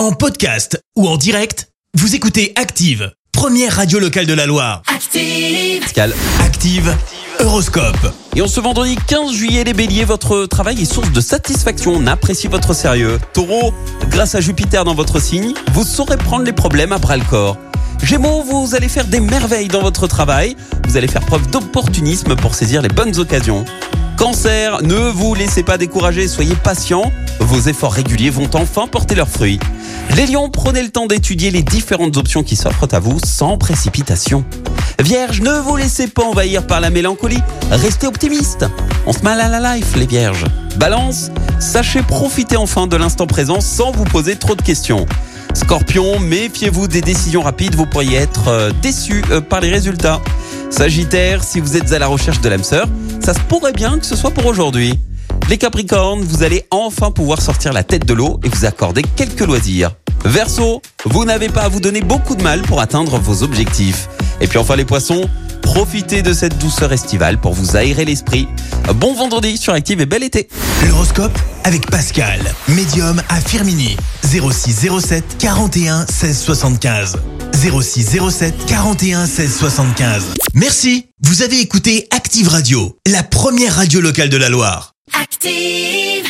En podcast ou en direct, vous écoutez Active, première radio locale de la Loire. Active. Pascal. Active, Horoscope. Et en ce vendredi 15 juillet, les béliers, votre travail est source de satisfaction. On apprécie votre sérieux. Taureau, grâce à Jupiter dans votre signe, vous saurez prendre les problèmes à bras le corps. Gémeaux, vous allez faire des merveilles dans votre travail. Vous allez faire preuve d'opportunisme pour saisir les bonnes occasions. Cancer, ne vous laissez pas décourager, soyez patient. Vos efforts réguliers vont enfin porter leurs fruits. Les lions, prenez le temps d'étudier les différentes options qui s'offrent à vous sans précipitation. Vierge, ne vous laissez pas envahir par la mélancolie, restez optimiste. On se mal à la life, les vierges. Balance, sachez profiter enfin de l'instant présent sans vous poser trop de questions. Scorpion, méfiez-vous des décisions rapides, vous pourriez être euh, déçu euh, par les résultats. Sagittaire, si vous êtes à la recherche de l'âme sœur, ça se pourrait bien que ce soit pour aujourd'hui. Les Capricornes, vous allez enfin pouvoir sortir la tête de l'eau et vous accorder quelques loisirs. Verseau, vous n'avez pas à vous donner beaucoup de mal pour atteindre vos objectifs. Et puis enfin les Poissons, profitez de cette douceur estivale pour vous aérer l'esprit. Bon vendredi sur Active et bel été. L'horoscope avec Pascal, médium à Firmini. 06 07 41 16 75. 06 07 41 16 75. Merci, vous avez écouté Active Radio, la première radio locale de la Loire. Active.